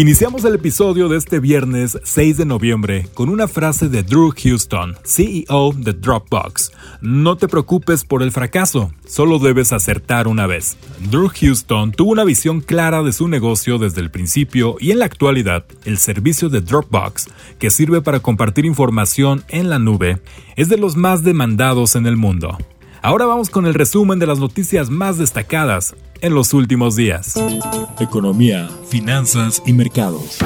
Iniciamos el episodio de este viernes 6 de noviembre con una frase de Drew Houston, CEO de Dropbox. No te preocupes por el fracaso, solo debes acertar una vez. Drew Houston tuvo una visión clara de su negocio desde el principio y en la actualidad el servicio de Dropbox, que sirve para compartir información en la nube, es de los más demandados en el mundo. Ahora vamos con el resumen de las noticias más destacadas en los últimos días. Economía, finanzas y mercados.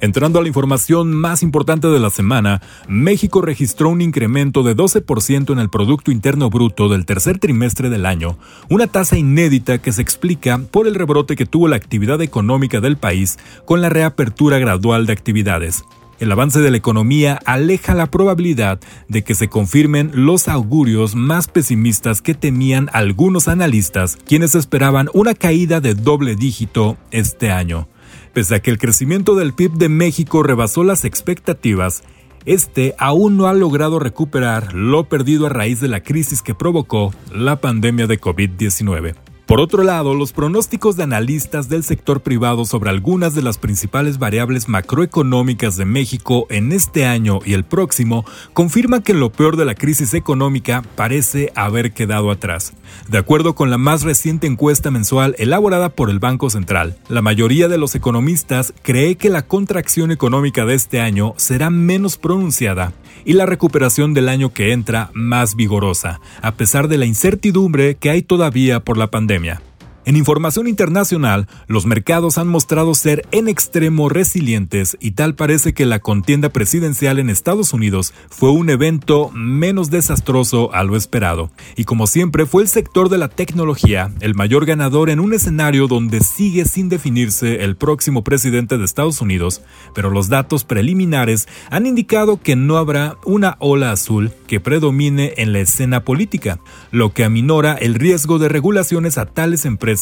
Entrando a la información más importante de la semana, México registró un incremento de 12% en el Producto Interno Bruto del tercer trimestre del año, una tasa inédita que se explica por el rebrote que tuvo la actividad económica del país con la reapertura gradual de actividades. El avance de la economía aleja la probabilidad de que se confirmen los augurios más pesimistas que temían algunos analistas, quienes esperaban una caída de doble dígito este año. Pese a que el crecimiento del PIB de México rebasó las expectativas, este aún no ha logrado recuperar lo perdido a raíz de la crisis que provocó la pandemia de COVID-19. Por otro lado, los pronósticos de analistas del sector privado sobre algunas de las principales variables macroeconómicas de México en este año y el próximo confirman que lo peor de la crisis económica parece haber quedado atrás. De acuerdo con la más reciente encuesta mensual elaborada por el Banco Central, la mayoría de los economistas cree que la contracción económica de este año será menos pronunciada y la recuperación del año que entra más vigorosa, a pesar de la incertidumbre que hay todavía por la pandemia. En información internacional, los mercados han mostrado ser en extremo resilientes y tal parece que la contienda presidencial en Estados Unidos fue un evento menos desastroso a lo esperado. Y como siempre fue el sector de la tecnología el mayor ganador en un escenario donde sigue sin definirse el próximo presidente de Estados Unidos, pero los datos preliminares han indicado que no habrá una ola azul que predomine en la escena política, lo que aminora el riesgo de regulaciones a tales empresas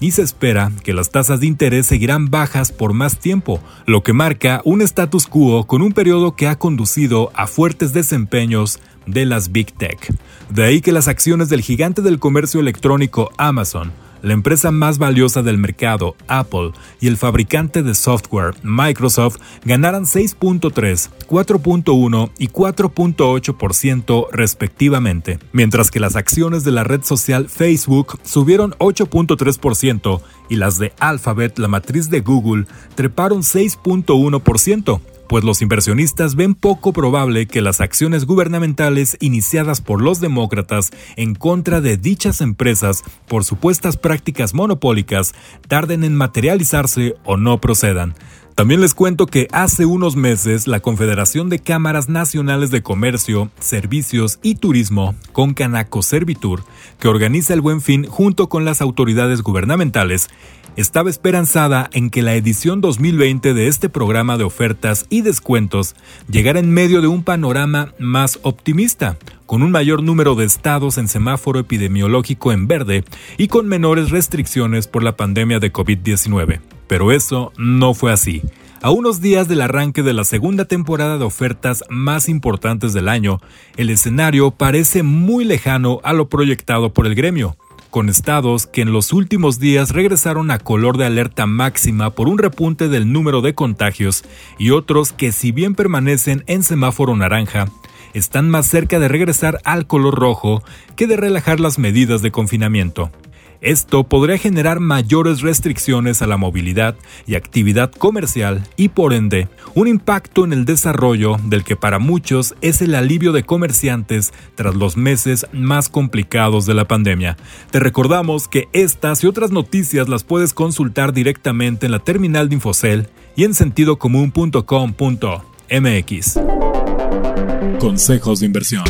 y se espera que las tasas de interés seguirán bajas por más tiempo, lo que marca un status quo con un periodo que ha conducido a fuertes desempeños de las Big Tech. De ahí que las acciones del gigante del comercio electrónico Amazon la empresa más valiosa del mercado, Apple, y el fabricante de software, Microsoft, ganaran 6.3, 4.1 y 4.8% respectivamente, mientras que las acciones de la red social Facebook subieron 8.3% y las de Alphabet, la matriz de Google, treparon 6.1% pues los inversionistas ven poco probable que las acciones gubernamentales iniciadas por los demócratas en contra de dichas empresas por supuestas prácticas monopólicas tarden en materializarse o no procedan. También les cuento que hace unos meses la Confederación de Cámaras Nacionales de Comercio, Servicios y Turismo, con Canaco Servitur, que organiza el Buen Fin junto con las autoridades gubernamentales, estaba esperanzada en que la edición 2020 de este programa de ofertas y descuentos llegara en medio de un panorama más optimista, con un mayor número de estados en semáforo epidemiológico en verde y con menores restricciones por la pandemia de COVID-19. Pero eso no fue así. A unos días del arranque de la segunda temporada de ofertas más importantes del año, el escenario parece muy lejano a lo proyectado por el gremio con estados que en los últimos días regresaron a color de alerta máxima por un repunte del número de contagios y otros que si bien permanecen en semáforo naranja, están más cerca de regresar al color rojo que de relajar las medidas de confinamiento. Esto podría generar mayores restricciones a la movilidad y actividad comercial y por ende un impacto en el desarrollo del que para muchos es el alivio de comerciantes tras los meses más complicados de la pandemia. Te recordamos que estas y otras noticias las puedes consultar directamente en la terminal de Infocel y en sentidocomún.com.mx. Consejos de inversión.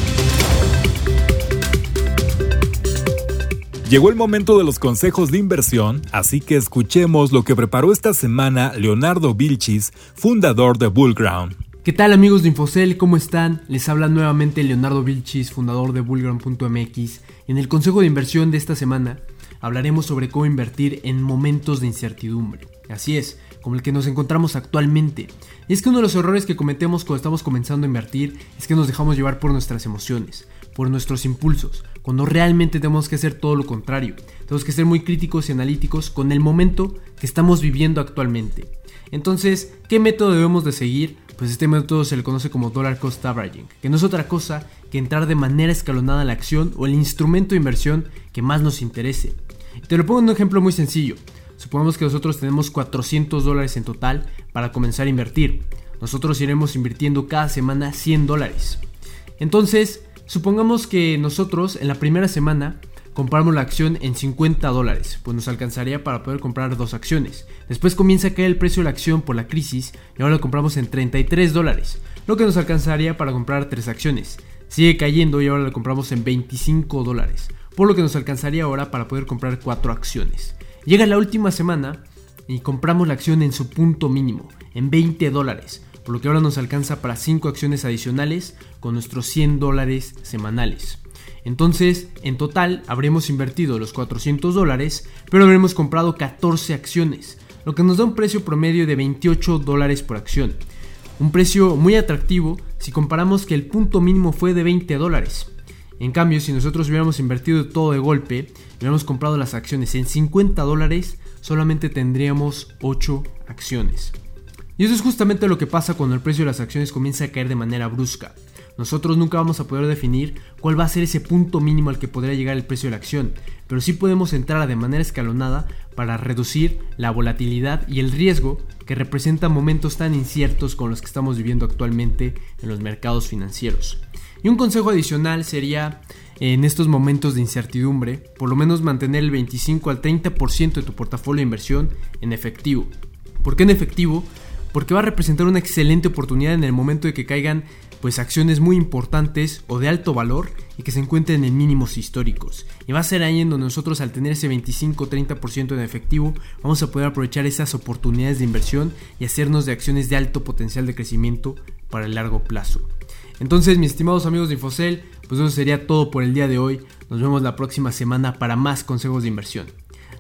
Llegó el momento de los consejos de inversión, así que escuchemos lo que preparó esta semana Leonardo Vilchis, fundador de Bullground. ¿Qué tal amigos de Infocel? ¿Cómo están? Les habla nuevamente Leonardo Vilchis, fundador de Bullground.mx. En el consejo de inversión de esta semana hablaremos sobre cómo invertir en momentos de incertidumbre. Así es, como el que nos encontramos actualmente. Y es que uno de los errores que cometemos cuando estamos comenzando a invertir es que nos dejamos llevar por nuestras emociones, por nuestros impulsos, cuando realmente tenemos que hacer todo lo contrario. Tenemos que ser muy críticos y analíticos con el momento que estamos viviendo actualmente. Entonces, ¿qué método debemos de seguir? Pues este método se le conoce como Dollar Cost Averaging, que no es otra cosa que entrar de manera escalonada a la acción o el instrumento de inversión que más nos interese. Te lo pongo en un ejemplo muy sencillo. Supongamos que nosotros tenemos 400 dólares en total para comenzar a invertir. Nosotros iremos invirtiendo cada semana 100 dólares. Entonces, supongamos que nosotros en la primera semana compramos la acción en 50 dólares, pues nos alcanzaría para poder comprar dos acciones. Después comienza a caer el precio de la acción por la crisis y ahora lo compramos en 33 dólares, lo que nos alcanzaría para comprar tres acciones. Sigue cayendo y ahora lo compramos en 25 dólares, por lo que nos alcanzaría ahora para poder comprar cuatro acciones. Llega la última semana y compramos la acción en su punto mínimo, en 20 dólares, por lo que ahora nos alcanza para 5 acciones adicionales con nuestros 100 dólares semanales. Entonces, en total, habremos invertido los 400 dólares, pero habremos comprado 14 acciones, lo que nos da un precio promedio de 28 dólares por acción. Un precio muy atractivo si comparamos que el punto mínimo fue de 20 dólares. En cambio, si nosotros hubiéramos invertido todo de golpe, hubiéramos comprado las acciones en 50 dólares, solamente tendríamos 8 acciones. Y eso es justamente lo que pasa cuando el precio de las acciones comienza a caer de manera brusca. Nosotros nunca vamos a poder definir cuál va a ser ese punto mínimo al que podría llegar el precio de la acción, pero sí podemos entrar de manera escalonada para reducir la volatilidad y el riesgo que representan momentos tan inciertos con los que estamos viviendo actualmente en los mercados financieros. Y un consejo adicional sería en estos momentos de incertidumbre, por lo menos mantener el 25 al 30% de tu portafolio de inversión en efectivo. ¿Por qué en efectivo? Porque va a representar una excelente oportunidad en el momento de que caigan pues acciones muy importantes o de alto valor y que se encuentren en mínimos históricos. Y va a ser ahí en donde nosotros al tener ese 25-30% en efectivo vamos a poder aprovechar esas oportunidades de inversión y hacernos de acciones de alto potencial de crecimiento para el largo plazo. Entonces, mis estimados amigos de Infocel, pues eso sería todo por el día de hoy. Nos vemos la próxima semana para más consejos de inversión.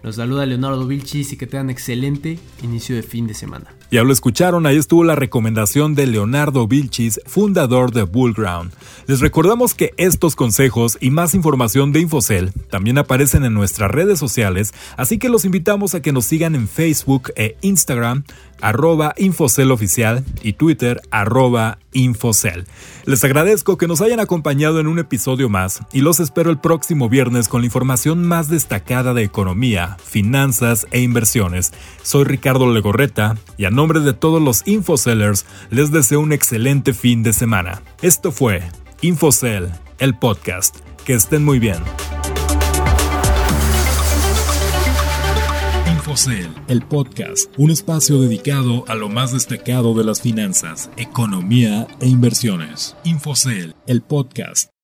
Los saluda Leonardo Vilchis y que tengan excelente inicio de fin de semana. Ya lo escucharon, ahí estuvo la recomendación de Leonardo Vilchis, fundador de Bullground. Les recordamos que estos consejos y más información de Infocel también aparecen en nuestras redes sociales, así que los invitamos a que nos sigan en Facebook e Instagram arroba Infocel oficial y Twitter arroba Infocel. Les agradezco que nos hayan acompañado en un episodio más y los espero el próximo viernes con la información más destacada de economía, finanzas e inversiones. Soy Ricardo Legorreta y a nombre de todos los Infocellers les deseo un excelente fin de semana. Esto fue Infocel, el podcast. Que estén muy bien. el podcast, un espacio dedicado a lo más destacado de las finanzas, economía e inversiones. Infocel, el podcast.